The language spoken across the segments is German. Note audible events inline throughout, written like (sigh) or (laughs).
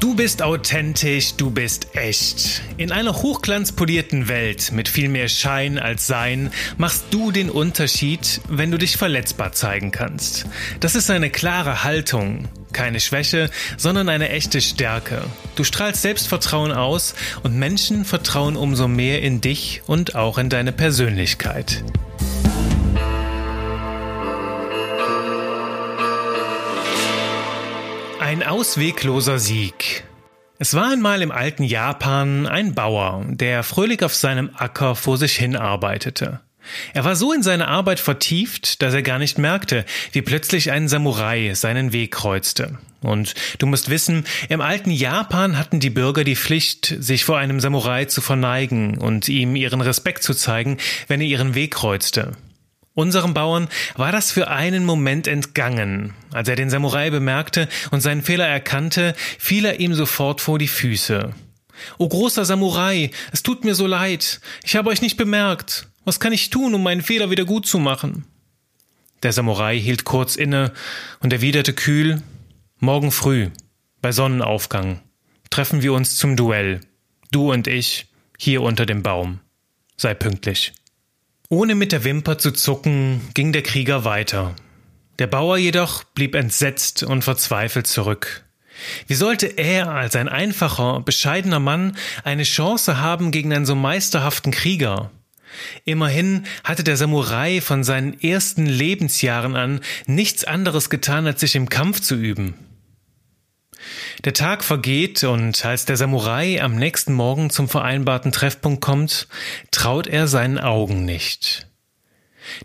Du bist authentisch, du bist echt. In einer hochglanzpolierten Welt mit viel mehr Schein als Sein machst du den Unterschied, wenn du dich verletzbar zeigen kannst. Das ist eine klare Haltung, keine Schwäche, sondern eine echte Stärke. Du strahlst Selbstvertrauen aus und Menschen vertrauen umso mehr in dich und auch in deine Persönlichkeit. Ein auswegloser Sieg. Es war einmal im alten Japan ein Bauer, der fröhlich auf seinem Acker vor sich hin arbeitete. Er war so in seine Arbeit vertieft, dass er gar nicht merkte, wie plötzlich ein Samurai seinen Weg kreuzte. Und du musst wissen, im alten Japan hatten die Bürger die Pflicht, sich vor einem Samurai zu verneigen und ihm ihren Respekt zu zeigen, wenn er ihren Weg kreuzte. Unserem Bauern war das für einen Moment entgangen. Als er den Samurai bemerkte und seinen Fehler erkannte, fiel er ihm sofort vor die Füße. O großer Samurai, es tut mir so leid. Ich habe euch nicht bemerkt. Was kann ich tun, um meinen Fehler wieder gut zu machen? Der Samurai hielt kurz inne und erwiderte kühl Morgen früh, bei Sonnenaufgang, treffen wir uns zum Duell. Du und ich, hier unter dem Baum. Sei pünktlich. Ohne mit der Wimper zu zucken, ging der Krieger weiter. Der Bauer jedoch blieb entsetzt und verzweifelt zurück. Wie sollte er als ein einfacher, bescheidener Mann eine Chance haben gegen einen so meisterhaften Krieger? Immerhin hatte der Samurai von seinen ersten Lebensjahren an nichts anderes getan, als sich im Kampf zu üben. Der Tag vergeht und als der Samurai am nächsten Morgen zum vereinbarten Treffpunkt kommt, traut er seinen Augen nicht.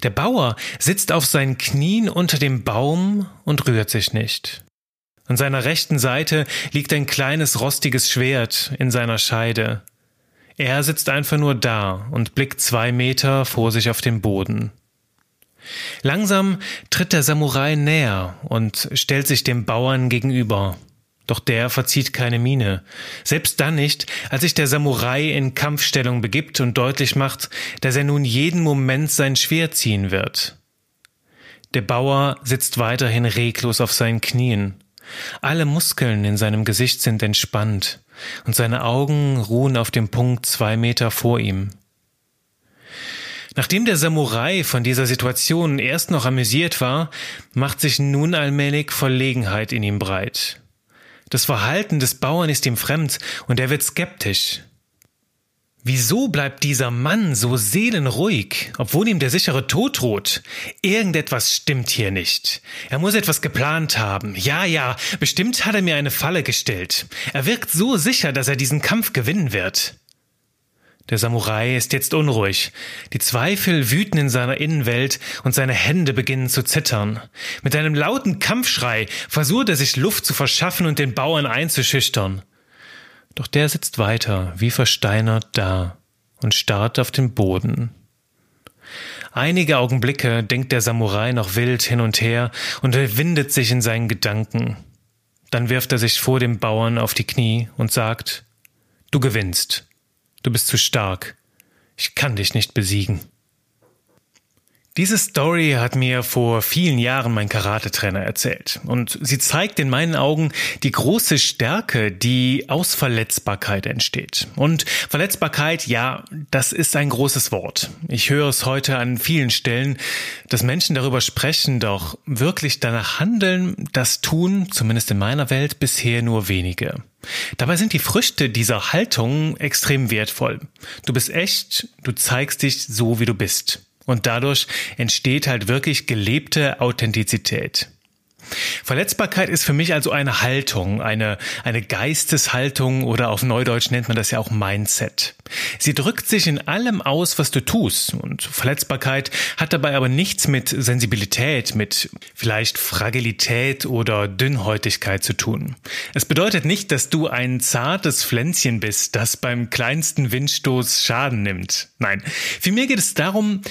Der Bauer sitzt auf seinen Knien unter dem Baum und rührt sich nicht. An seiner rechten Seite liegt ein kleines rostiges Schwert in seiner Scheide. Er sitzt einfach nur da und blickt zwei Meter vor sich auf den Boden. Langsam tritt der Samurai näher und stellt sich dem Bauern gegenüber. Doch der verzieht keine Miene. Selbst dann nicht, als sich der Samurai in Kampfstellung begibt und deutlich macht, dass er nun jeden Moment sein Schwert ziehen wird. Der Bauer sitzt weiterhin reglos auf seinen Knien. Alle Muskeln in seinem Gesicht sind entspannt, und seine Augen ruhen auf dem Punkt zwei Meter vor ihm. Nachdem der Samurai von dieser Situation erst noch amüsiert war, macht sich nun allmählich Verlegenheit in ihm breit. Das Verhalten des Bauern ist ihm fremd und er wird skeptisch. Wieso bleibt dieser Mann so seelenruhig, obwohl ihm der sichere Tod droht? Irgendetwas stimmt hier nicht. Er muss etwas geplant haben. Ja, ja, bestimmt hat er mir eine Falle gestellt. Er wirkt so sicher, dass er diesen Kampf gewinnen wird. Der Samurai ist jetzt unruhig. Die Zweifel wüten in seiner Innenwelt und seine Hände beginnen zu zittern. Mit einem lauten Kampfschrei versucht er sich Luft zu verschaffen und den Bauern einzuschüchtern. Doch der sitzt weiter, wie versteinert da und starrt auf den Boden. Einige Augenblicke denkt der Samurai noch wild hin und her und windet sich in seinen Gedanken. Dann wirft er sich vor dem Bauern auf die Knie und sagt, Du gewinnst. Du bist zu stark. Ich kann dich nicht besiegen. Diese Story hat mir vor vielen Jahren mein Karate-Trainer erzählt. Und sie zeigt in meinen Augen die große Stärke, die aus Verletzbarkeit entsteht. Und Verletzbarkeit, ja, das ist ein großes Wort. Ich höre es heute an vielen Stellen, dass Menschen darüber sprechen, doch wirklich danach handeln, das tun, zumindest in meiner Welt, bisher nur wenige. Dabei sind die Früchte dieser Haltung extrem wertvoll. Du bist echt, du zeigst dich so, wie du bist. Und dadurch entsteht halt wirklich gelebte Authentizität. Verletzbarkeit ist für mich also eine Haltung, eine, eine Geisteshaltung oder auf Neudeutsch nennt man das ja auch Mindset. Sie drückt sich in allem aus, was du tust und Verletzbarkeit hat dabei aber nichts mit Sensibilität, mit vielleicht Fragilität oder Dünnhäutigkeit zu tun. Es bedeutet nicht, dass du ein zartes Pflänzchen bist, das beim kleinsten Windstoß Schaden nimmt. Nein, vielmehr geht es darum,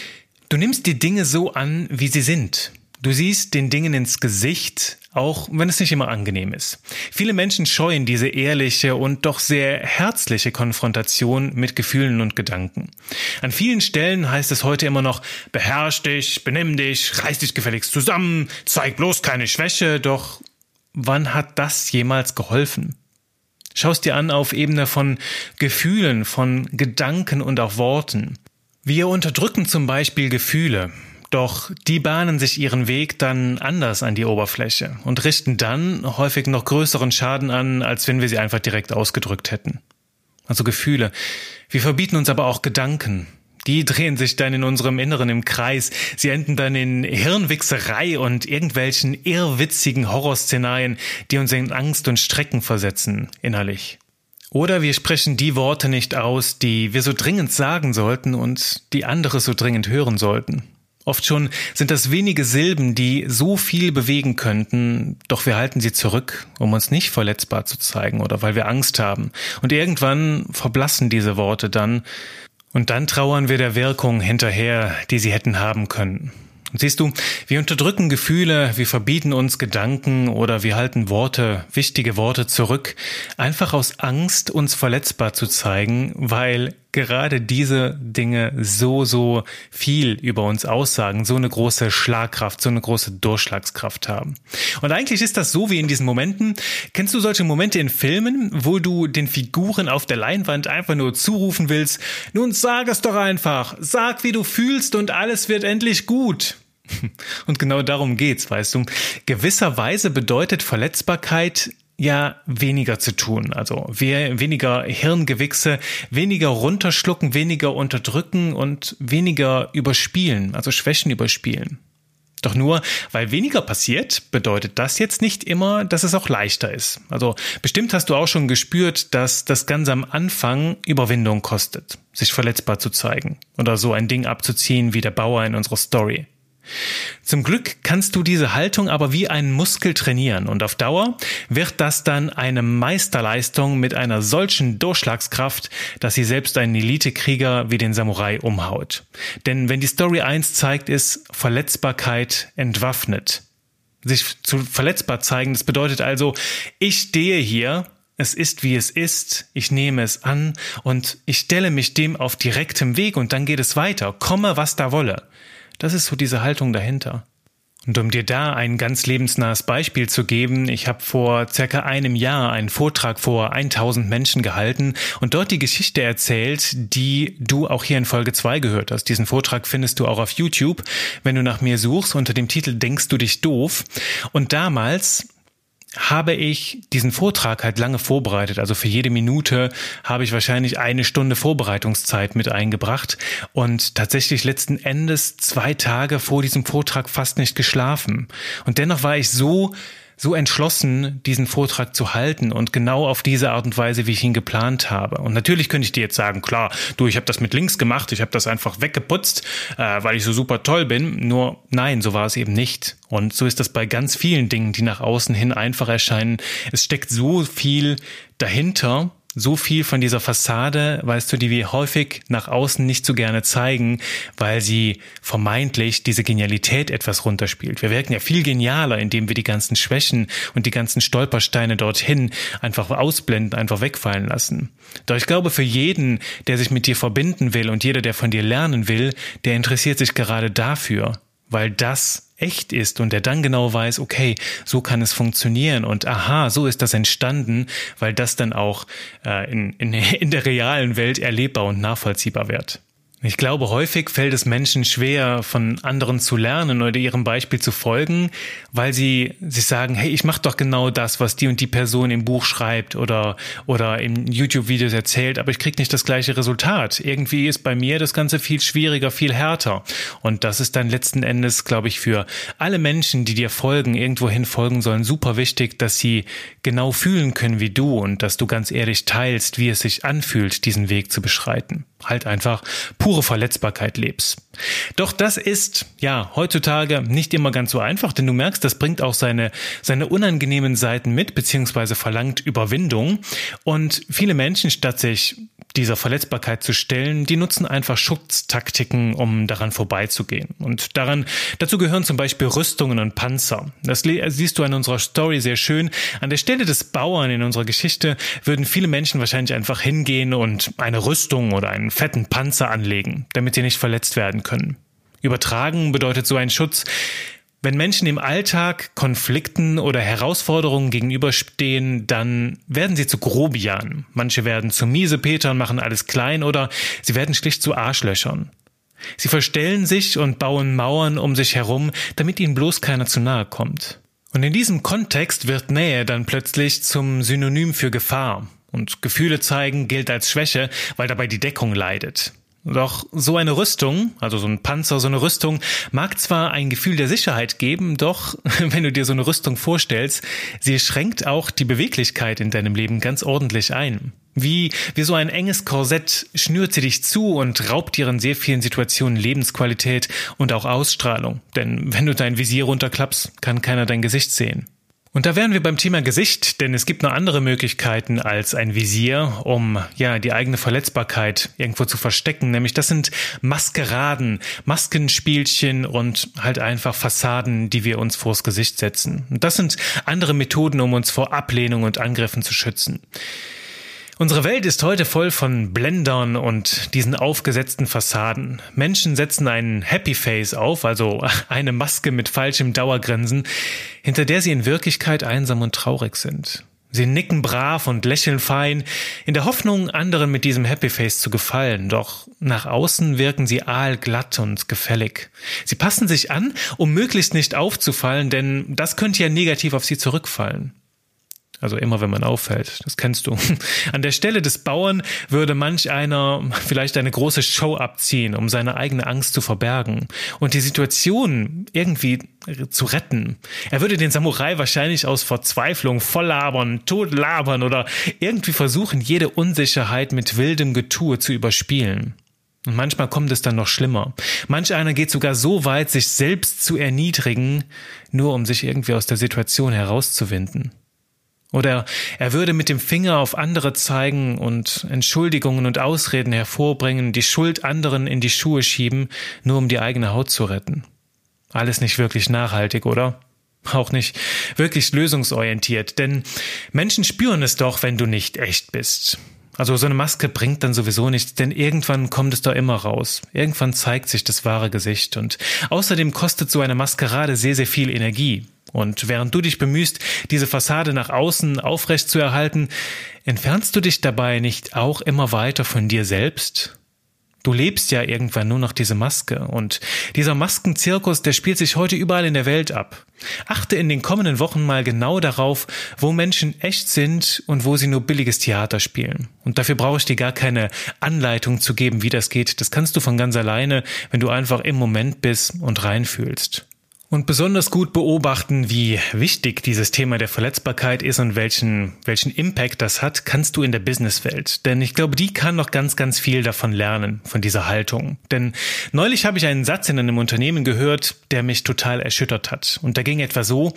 Du nimmst die Dinge so an, wie sie sind. Du siehst den Dingen ins Gesicht, auch wenn es nicht immer angenehm ist. Viele Menschen scheuen diese ehrliche und doch sehr herzliche Konfrontation mit Gefühlen und Gedanken. An vielen Stellen heißt es heute immer noch, beherrsch dich, benimm dich, reiß dich gefälligst zusammen, zeig bloß keine Schwäche, doch wann hat das jemals geholfen? Schaust dir an auf Ebene von Gefühlen, von Gedanken und auch Worten. Wir unterdrücken zum Beispiel Gefühle, doch die bahnen sich ihren Weg dann anders an die Oberfläche und richten dann häufig noch größeren Schaden an, als wenn wir sie einfach direkt ausgedrückt hätten. Also Gefühle. Wir verbieten uns aber auch Gedanken. Die drehen sich dann in unserem Inneren im Kreis. Sie enden dann in Hirnwichserei und irgendwelchen irrwitzigen Horrorszenarien, die uns in Angst und Strecken versetzen, innerlich. Oder wir sprechen die Worte nicht aus, die wir so dringend sagen sollten und die andere so dringend hören sollten. Oft schon sind das wenige Silben, die so viel bewegen könnten, doch wir halten sie zurück, um uns nicht verletzbar zu zeigen oder weil wir Angst haben. Und irgendwann verblassen diese Worte dann, und dann trauern wir der Wirkung hinterher, die sie hätten haben können. Siehst du, wir unterdrücken Gefühle, wir verbieten uns Gedanken oder wir halten Worte, wichtige Worte zurück, einfach aus Angst, uns verletzbar zu zeigen, weil gerade diese Dinge so, so viel über uns aussagen, so eine große Schlagkraft, so eine große Durchschlagskraft haben. Und eigentlich ist das so wie in diesen Momenten. Kennst du solche Momente in Filmen, wo du den Figuren auf der Leinwand einfach nur zurufen willst, nun sag es doch einfach, sag, wie du fühlst und alles wird endlich gut. (laughs) Und genau darum geht's, weißt du. Gewisserweise bedeutet Verletzbarkeit ja weniger zu tun. Also weniger Hirngewichse, weniger runterschlucken, weniger unterdrücken und weniger überspielen, also Schwächen überspielen. Doch nur, weil weniger passiert, bedeutet das jetzt nicht immer, dass es auch leichter ist. Also bestimmt hast du auch schon gespürt, dass das Ganze am Anfang Überwindung kostet, sich verletzbar zu zeigen oder so ein Ding abzuziehen wie der Bauer in unserer Story. Zum Glück kannst du diese Haltung aber wie einen Muskel trainieren und auf Dauer wird das dann eine Meisterleistung mit einer solchen Durchschlagskraft, dass sie selbst einen Elitekrieger wie den Samurai umhaut. Denn wenn die Story 1 zeigt, ist Verletzbarkeit entwaffnet. Sich zu verletzbar zeigen, das bedeutet also, ich stehe hier es ist, wie es ist, ich nehme es an und ich stelle mich dem auf direktem Weg und dann geht es weiter, komme was da wolle. Das ist so diese Haltung dahinter. Und um dir da ein ganz lebensnahes Beispiel zu geben, ich habe vor circa einem Jahr einen Vortrag vor 1000 Menschen gehalten und dort die Geschichte erzählt, die du auch hier in Folge 2 gehört hast. Diesen Vortrag findest du auch auf YouTube, wenn du nach mir suchst unter dem Titel Denkst du dich doof? Und damals habe ich diesen Vortrag halt lange vorbereitet. Also für jede Minute habe ich wahrscheinlich eine Stunde Vorbereitungszeit mit eingebracht und tatsächlich letzten Endes zwei Tage vor diesem Vortrag fast nicht geschlafen. Und dennoch war ich so so entschlossen, diesen Vortrag zu halten und genau auf diese Art und Weise, wie ich ihn geplant habe. Und natürlich könnte ich dir jetzt sagen, klar, du, ich habe das mit links gemacht, ich habe das einfach weggeputzt, äh, weil ich so super toll bin. Nur nein, so war es eben nicht. Und so ist das bei ganz vielen Dingen, die nach außen hin einfach erscheinen. Es steckt so viel dahinter, so viel von dieser Fassade, weißt du, die wir häufig nach außen nicht so gerne zeigen, weil sie vermeintlich diese Genialität etwas runterspielt. Wir wirken ja viel genialer, indem wir die ganzen Schwächen und die ganzen Stolpersteine dorthin einfach ausblenden, einfach wegfallen lassen. Doch ich glaube, für jeden, der sich mit dir verbinden will und jeder, der von dir lernen will, der interessiert sich gerade dafür, weil das echt ist und der dann genau weiß, okay, so kann es funktionieren und aha, so ist das entstanden, weil das dann auch äh, in, in, (laughs) in der realen Welt erlebbar und nachvollziehbar wird. Ich glaube, häufig fällt es Menschen schwer, von anderen zu lernen oder ihrem Beispiel zu folgen, weil sie sich sagen, hey, ich mache doch genau das, was die und die Person im Buch schreibt oder, oder in YouTube-Videos erzählt, aber ich krieg nicht das gleiche Resultat. Irgendwie ist bei mir das Ganze viel schwieriger, viel härter. Und das ist dann letzten Endes, glaube ich, für alle Menschen, die dir folgen, irgendwohin folgen sollen, super wichtig, dass sie genau fühlen können wie du und dass du ganz ehrlich teilst, wie es sich anfühlt, diesen Weg zu beschreiten halt einfach pure Verletzbarkeit lebst. Doch das ist, ja, heutzutage nicht immer ganz so einfach, denn du merkst, das bringt auch seine, seine unangenehmen Seiten mit, beziehungsweise verlangt Überwindung. Und viele Menschen, statt sich dieser Verletzbarkeit zu stellen, die nutzen einfach Schutztaktiken, um daran vorbeizugehen. Und daran, dazu gehören zum Beispiel Rüstungen und Panzer. Das siehst du an unserer Story sehr schön. An der Stelle des Bauern in unserer Geschichte würden viele Menschen wahrscheinlich einfach hingehen und eine Rüstung oder einen fetten Panzer anlegen, damit sie nicht verletzt werden können. Übertragen bedeutet so ein Schutz, Wenn Menschen im Alltag Konflikten oder Herausforderungen gegenüberstehen, dann werden sie zu Grobian. Manche werden zu Miesepetern, machen alles klein oder sie werden schlicht zu Arschlöchern. Sie verstellen sich und bauen Mauern um sich herum, damit ihnen bloß keiner zu nahe kommt. Und in diesem Kontext wird Nähe dann plötzlich zum Synonym für Gefahr. Und Gefühle zeigen gilt als Schwäche, weil dabei die Deckung leidet. Doch so eine Rüstung, also so ein Panzer, so eine Rüstung, mag zwar ein Gefühl der Sicherheit geben, doch (laughs) wenn du dir so eine Rüstung vorstellst, sie schränkt auch die Beweglichkeit in deinem Leben ganz ordentlich ein. Wie, wie so ein enges Korsett schnürt sie dich zu und raubt dir in sehr vielen Situationen Lebensqualität und auch Ausstrahlung. Denn wenn du dein Visier runterklappst, kann keiner dein Gesicht sehen. Und da wären wir beim Thema Gesicht, denn es gibt noch andere Möglichkeiten als ein Visier, um ja die eigene Verletzbarkeit irgendwo zu verstecken. Nämlich das sind Maskeraden, Maskenspielchen und halt einfach Fassaden, die wir uns vors Gesicht setzen. Und das sind andere Methoden, um uns vor Ablehnung und Angriffen zu schützen. Unsere Welt ist heute voll von Blendern und diesen aufgesetzten Fassaden. Menschen setzen einen Happy Face auf, also (laughs) eine Maske mit falschem Dauergrinsen, hinter der sie in Wirklichkeit einsam und traurig sind. Sie nicken brav und lächeln fein, in der Hoffnung, anderen mit diesem Happy Face zu gefallen, doch nach außen wirken sie aalglatt und gefällig. Sie passen sich an, um möglichst nicht aufzufallen, denn das könnte ja negativ auf sie zurückfallen. Also immer, wenn man auffällt. Das kennst du. (laughs) An der Stelle des Bauern würde manch einer vielleicht eine große Show abziehen, um seine eigene Angst zu verbergen und die Situation irgendwie zu retten. Er würde den Samurai wahrscheinlich aus Verzweiflung voll labern, tot labern oder irgendwie versuchen, jede Unsicherheit mit wildem Getue zu überspielen. Und manchmal kommt es dann noch schlimmer. Manch einer geht sogar so weit, sich selbst zu erniedrigen, nur um sich irgendwie aus der Situation herauszuwinden. Oder er würde mit dem Finger auf andere zeigen und Entschuldigungen und Ausreden hervorbringen, die Schuld anderen in die Schuhe schieben, nur um die eigene Haut zu retten. Alles nicht wirklich nachhaltig, oder? Auch nicht wirklich lösungsorientiert, denn Menschen spüren es doch, wenn du nicht echt bist. Also so eine Maske bringt dann sowieso nichts, denn irgendwann kommt es da immer raus. Irgendwann zeigt sich das wahre Gesicht und außerdem kostet so eine Maskerade sehr, sehr viel Energie. Und während du dich bemühst, diese Fassade nach außen aufrecht zu erhalten, entfernst du dich dabei nicht auch immer weiter von dir selbst? Du lebst ja irgendwann nur noch diese Maske und dieser Maskenzirkus, der spielt sich heute überall in der Welt ab. Achte in den kommenden Wochen mal genau darauf, wo Menschen echt sind und wo sie nur billiges Theater spielen. Und dafür brauche ich dir gar keine Anleitung zu geben, wie das geht. Das kannst du von ganz alleine, wenn du einfach im Moment bist und reinfühlst. Und besonders gut beobachten, wie wichtig dieses Thema der Verletzbarkeit ist und welchen, welchen Impact das hat, kannst du in der Businesswelt. Denn ich glaube, die kann noch ganz, ganz viel davon lernen, von dieser Haltung. Denn neulich habe ich einen Satz in einem Unternehmen gehört, der mich total erschüttert hat. Und da ging etwa so,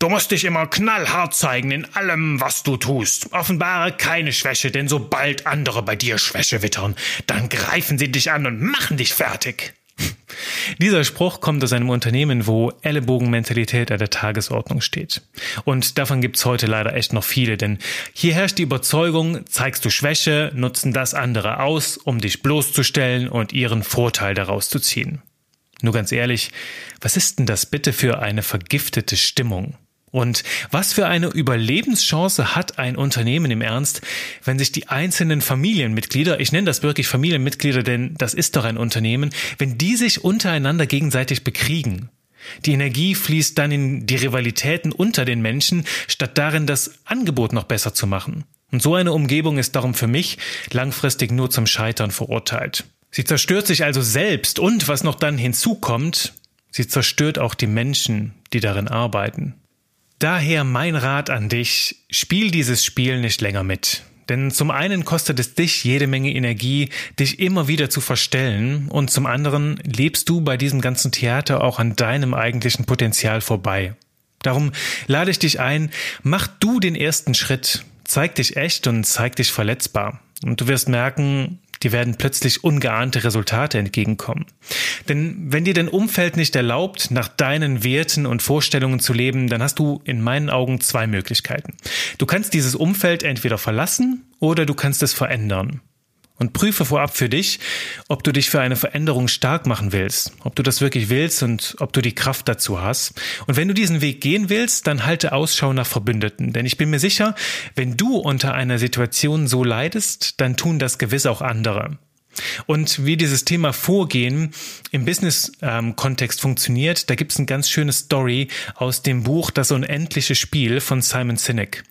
Du musst dich immer knallhart zeigen in allem, was du tust. Offenbare keine Schwäche, denn sobald andere bei dir Schwäche wittern, dann greifen sie dich an und machen dich fertig. (laughs) Dieser Spruch kommt aus einem Unternehmen, wo Ellenbogenmentalität an der Tagesordnung steht. Und davon gibt's heute leider echt noch viele, denn hier herrscht die Überzeugung, zeigst du Schwäche, nutzen das andere aus, um dich bloßzustellen und ihren Vorteil daraus zu ziehen. Nur ganz ehrlich, was ist denn das bitte für eine vergiftete Stimmung? Und was für eine Überlebenschance hat ein Unternehmen im Ernst, wenn sich die einzelnen Familienmitglieder, ich nenne das wirklich Familienmitglieder, denn das ist doch ein Unternehmen, wenn die sich untereinander gegenseitig bekriegen? Die Energie fließt dann in die Rivalitäten unter den Menschen, statt darin, das Angebot noch besser zu machen. Und so eine Umgebung ist darum für mich langfristig nur zum Scheitern verurteilt. Sie zerstört sich also selbst und, was noch dann hinzukommt, sie zerstört auch die Menschen, die darin arbeiten. Daher mein Rat an dich, spiel dieses Spiel nicht länger mit. Denn zum einen kostet es dich jede Menge Energie, dich immer wieder zu verstellen, und zum anderen lebst du bei diesem ganzen Theater auch an deinem eigentlichen Potenzial vorbei. Darum lade ich dich ein, mach du den ersten Schritt, zeig dich echt und zeig dich verletzbar. Und du wirst merken, die werden plötzlich ungeahnte Resultate entgegenkommen. Denn wenn dir dein Umfeld nicht erlaubt, nach deinen Werten und Vorstellungen zu leben, dann hast du in meinen Augen zwei Möglichkeiten. Du kannst dieses Umfeld entweder verlassen oder du kannst es verändern. Und prüfe vorab für dich, ob du dich für eine Veränderung stark machen willst, ob du das wirklich willst und ob du die Kraft dazu hast. Und wenn du diesen Weg gehen willst, dann halte Ausschau nach Verbündeten. Denn ich bin mir sicher, wenn du unter einer Situation so leidest, dann tun das gewiss auch andere. Und wie dieses Thema Vorgehen im Business-Kontext funktioniert, da gibt es eine ganz schöne Story aus dem Buch Das unendliche Spiel von Simon Sinek.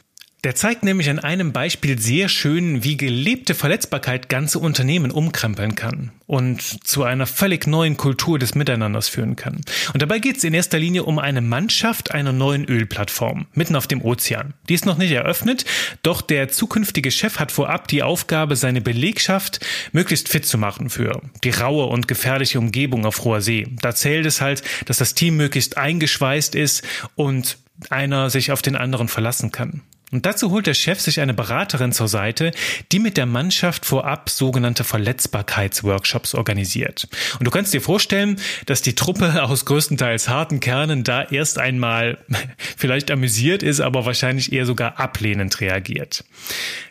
Der zeigt nämlich an einem Beispiel sehr schön, wie gelebte Verletzbarkeit ganze Unternehmen umkrempeln kann und zu einer völlig neuen Kultur des Miteinanders führen kann. Und dabei geht es in erster Linie um eine Mannschaft einer neuen Ölplattform mitten auf dem Ozean. Die ist noch nicht eröffnet, doch der zukünftige Chef hat vorab die Aufgabe, seine Belegschaft möglichst fit zu machen für die raue und gefährliche Umgebung auf hoher See. Da zählt es halt, dass das Team möglichst eingeschweißt ist und einer sich auf den anderen verlassen kann. Und dazu holt der Chef sich eine Beraterin zur Seite, die mit der Mannschaft vorab sogenannte Verletzbarkeitsworkshops organisiert. Und du kannst dir vorstellen, dass die Truppe aus größtenteils harten Kernen da erst einmal (laughs) vielleicht amüsiert ist, aber wahrscheinlich eher sogar ablehnend reagiert.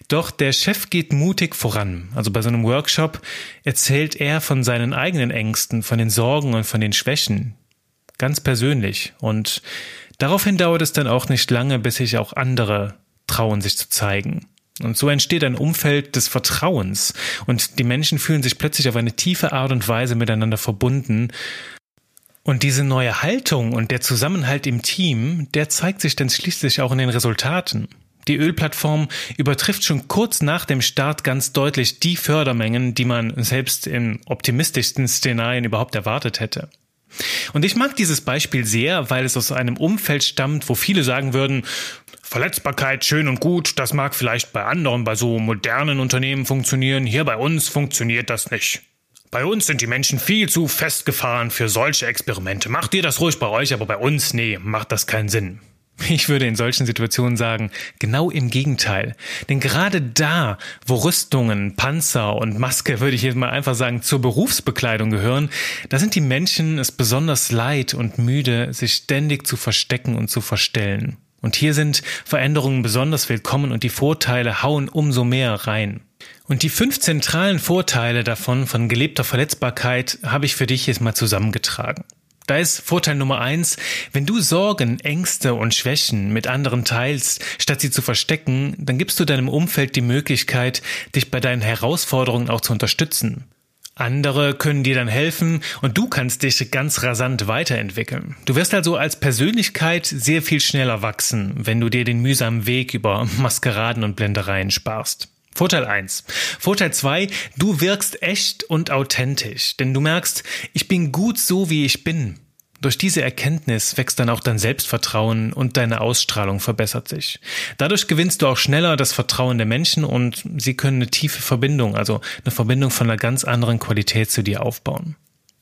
Doch der Chef geht mutig voran. Also bei so einem Workshop erzählt er von seinen eigenen Ängsten, von den Sorgen und von den Schwächen. Ganz persönlich. Und daraufhin dauert es dann auch nicht lange, bis sich auch andere trauen, sich zu zeigen. Und so entsteht ein Umfeld des Vertrauens und die Menschen fühlen sich plötzlich auf eine tiefe Art und Weise miteinander verbunden. Und diese neue Haltung und der Zusammenhalt im Team, der zeigt sich dann schließlich auch in den Resultaten. Die Ölplattform übertrifft schon kurz nach dem Start ganz deutlich die Fördermengen, die man selbst in optimistischsten Szenarien überhaupt erwartet hätte. Und ich mag dieses Beispiel sehr, weil es aus einem Umfeld stammt, wo viele sagen würden, Verletzbarkeit schön und gut, das mag vielleicht bei anderen, bei so modernen Unternehmen funktionieren, hier bei uns funktioniert das nicht. Bei uns sind die Menschen viel zu festgefahren für solche Experimente. Macht ihr das ruhig bei euch, aber bei uns, nee, macht das keinen Sinn. Ich würde in solchen Situationen sagen, genau im Gegenteil. Denn gerade da, wo Rüstungen, Panzer und Maske, würde ich jetzt mal einfach sagen, zur Berufsbekleidung gehören, da sind die Menschen es besonders leid und müde, sich ständig zu verstecken und zu verstellen. Und hier sind Veränderungen besonders willkommen und die Vorteile hauen umso mehr rein. Und die fünf zentralen Vorteile davon von gelebter Verletzbarkeit habe ich für dich jetzt mal zusammengetragen. Da ist Vorteil Nummer eins, wenn du Sorgen, Ängste und Schwächen mit anderen teilst, statt sie zu verstecken, dann gibst du deinem Umfeld die Möglichkeit, dich bei deinen Herausforderungen auch zu unterstützen. Andere können dir dann helfen und du kannst dich ganz rasant weiterentwickeln. Du wirst also als Persönlichkeit sehr viel schneller wachsen, wenn du dir den mühsamen Weg über Maskeraden und Blendereien sparst. Vorteil eins. Vorteil zwei: du wirkst echt und authentisch, denn du merkst, ich bin gut so, wie ich bin. Durch diese Erkenntnis wächst dann auch dein Selbstvertrauen und deine Ausstrahlung verbessert sich. Dadurch gewinnst du auch schneller das Vertrauen der Menschen und sie können eine tiefe Verbindung, also eine Verbindung von einer ganz anderen Qualität zu dir aufbauen.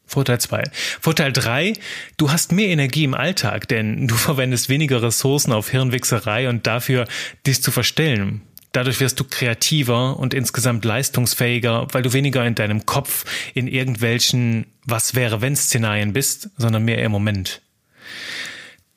Vorteil zwei. Vorteil drei: du hast mehr Energie im Alltag, denn du (laughs) verwendest weniger Ressourcen auf Hirnwichserei und dafür, dich zu verstellen. Dadurch wirst du kreativer und insgesamt leistungsfähiger, weil du weniger in deinem Kopf in irgendwelchen Was wäre wenn Szenarien bist, sondern mehr im Moment.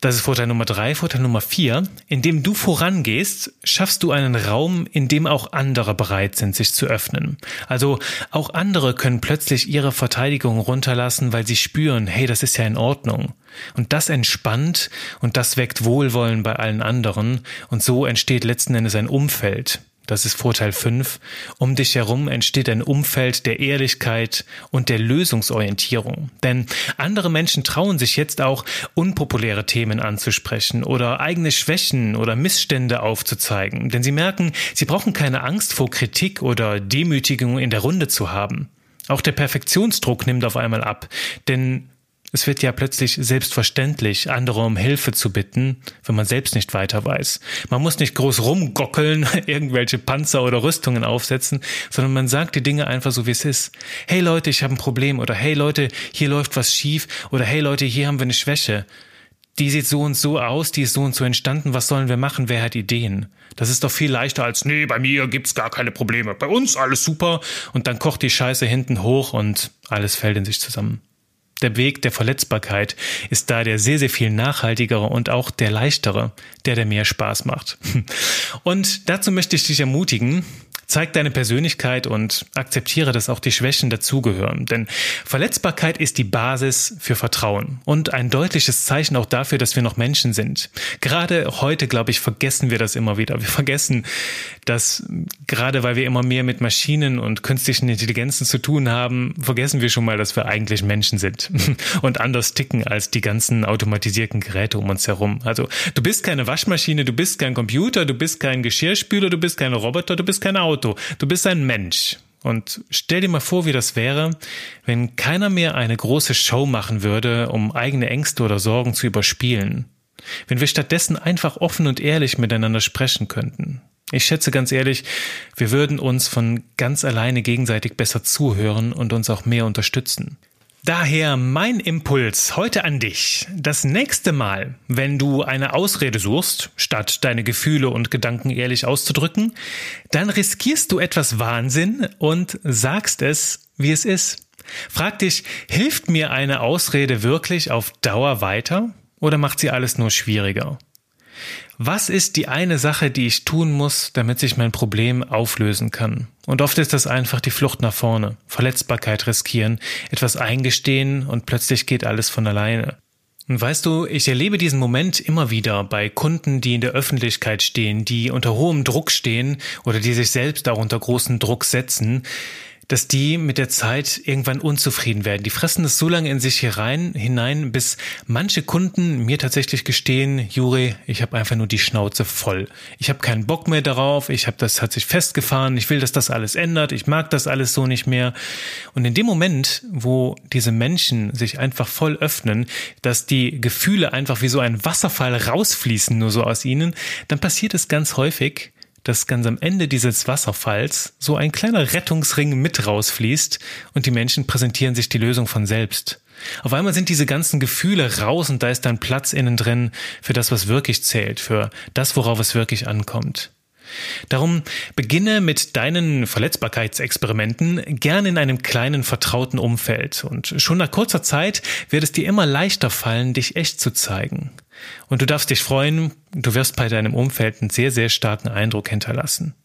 Das ist Vorteil Nummer drei. Vorteil Nummer vier. Indem du vorangehst, schaffst du einen Raum, in dem auch andere bereit sind, sich zu öffnen. Also auch andere können plötzlich ihre Verteidigung runterlassen, weil sie spüren, hey, das ist ja in Ordnung. Und das entspannt und das weckt Wohlwollen bei allen anderen. Und so entsteht letzten Endes ein Umfeld, das ist Vorteil 5, um dich herum entsteht ein Umfeld der Ehrlichkeit und der Lösungsorientierung. Denn andere Menschen trauen sich jetzt auch, unpopuläre Themen anzusprechen oder eigene Schwächen oder Missstände aufzuzeigen. Denn sie merken, sie brauchen keine Angst vor Kritik oder Demütigung in der Runde zu haben. Auch der Perfektionsdruck nimmt auf einmal ab, denn es wird ja plötzlich selbstverständlich, andere um Hilfe zu bitten, wenn man selbst nicht weiter weiß. Man muss nicht groß rumgockeln, (laughs) irgendwelche Panzer oder Rüstungen aufsetzen, sondern man sagt die Dinge einfach so, wie es ist. Hey Leute, ich habe ein Problem oder hey Leute, hier läuft was schief oder hey Leute, hier haben wir eine Schwäche. Die sieht so und so aus, die ist so und so entstanden, was sollen wir machen, wer hat Ideen? Das ist doch viel leichter als, nee, bei mir gibt's gar keine Probleme, bei uns alles super und dann kocht die Scheiße hinten hoch und alles fällt in sich zusammen. Der Weg der Verletzbarkeit ist da der sehr, sehr viel nachhaltigere und auch der leichtere, der, der mehr Spaß macht. (laughs) Und dazu möchte ich dich ermutigen, Zeig deine Persönlichkeit und akzeptiere, dass auch die Schwächen dazugehören. Denn Verletzbarkeit ist die Basis für Vertrauen und ein deutliches Zeichen auch dafür, dass wir noch Menschen sind. Gerade heute, glaube ich, vergessen wir das immer wieder. Wir vergessen, dass gerade weil wir immer mehr mit Maschinen und künstlichen Intelligenzen zu tun haben, vergessen wir schon mal, dass wir eigentlich Menschen sind (laughs) und anders ticken als die ganzen automatisierten Geräte um uns herum. Also du bist keine Waschmaschine, du bist kein Computer, du bist kein Geschirrspüler, du bist kein Roboter, du bist kein Auto. Auto. Du bist ein Mensch. Und stell dir mal vor, wie das wäre, wenn keiner mehr eine große Show machen würde, um eigene Ängste oder Sorgen zu überspielen. Wenn wir stattdessen einfach offen und ehrlich miteinander sprechen könnten. Ich schätze ganz ehrlich, wir würden uns von ganz alleine gegenseitig besser zuhören und uns auch mehr unterstützen. Daher mein Impuls heute an dich. Das nächste Mal, wenn du eine Ausrede suchst, statt deine Gefühle und Gedanken ehrlich auszudrücken, dann riskierst du etwas Wahnsinn und sagst es, wie es ist. Frag dich, hilft mir eine Ausrede wirklich auf Dauer weiter oder macht sie alles nur schwieriger? Was ist die eine Sache, die ich tun muss, damit sich mein Problem auflösen kann? Und oft ist das einfach die Flucht nach vorne, Verletzbarkeit riskieren, etwas eingestehen und plötzlich geht alles von alleine. Und weißt du, ich erlebe diesen Moment immer wieder bei Kunden, die in der Öffentlichkeit stehen, die unter hohem Druck stehen oder die sich selbst auch unter großen Druck setzen, dass die mit der Zeit irgendwann unzufrieden werden. Die fressen das so lange in sich hier rein, hinein, bis manche Kunden mir tatsächlich gestehen, Juri, ich habe einfach nur die Schnauze voll. Ich habe keinen Bock mehr darauf, ich habe das hat sich festgefahren, ich will, dass das alles ändert, ich mag das alles so nicht mehr. Und in dem Moment, wo diese Menschen sich einfach voll öffnen, dass die Gefühle einfach wie so ein Wasserfall rausfließen nur so aus ihnen, dann passiert es ganz häufig, dass ganz am Ende dieses Wasserfalls so ein kleiner Rettungsring mit rausfließt und die Menschen präsentieren sich die Lösung von selbst. Auf einmal sind diese ganzen Gefühle raus und da ist dann Platz innen drin für das, was wirklich zählt, für das, worauf es wirklich ankommt. Darum beginne mit deinen Verletzbarkeitsexperimenten gern in einem kleinen vertrauten Umfeld und schon nach kurzer Zeit wird es dir immer leichter fallen, dich echt zu zeigen. Und du darfst dich freuen, du wirst bei deinem Umfeld einen sehr, sehr starken Eindruck hinterlassen.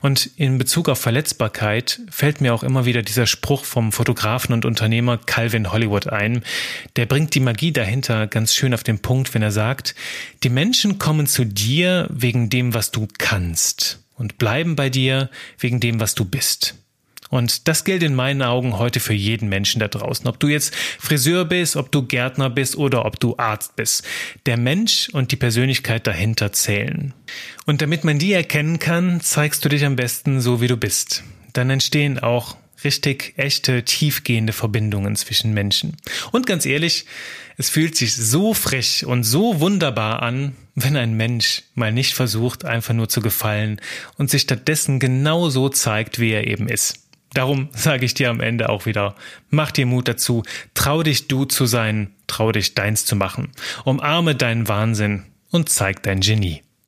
Und in Bezug auf Verletzbarkeit fällt mir auch immer wieder dieser Spruch vom Fotografen und Unternehmer Calvin Hollywood ein. Der bringt die Magie dahinter ganz schön auf den Punkt, wenn er sagt, die Menschen kommen zu dir wegen dem, was du kannst und bleiben bei dir wegen dem, was du bist. Und das gilt in meinen Augen heute für jeden Menschen da draußen. Ob du jetzt Friseur bist, ob du Gärtner bist oder ob du Arzt bist. Der Mensch und die Persönlichkeit dahinter zählen. Und damit man die erkennen kann, zeigst du dich am besten so, wie du bist. Dann entstehen auch richtig echte, tiefgehende Verbindungen zwischen Menschen. Und ganz ehrlich, es fühlt sich so frisch und so wunderbar an, wenn ein Mensch mal nicht versucht, einfach nur zu gefallen und sich stattdessen genau so zeigt, wie er eben ist. Darum sage ich dir am Ende auch wieder, mach dir Mut dazu, trau dich du zu sein, trau dich deins zu machen, umarme deinen Wahnsinn und zeig dein Genie.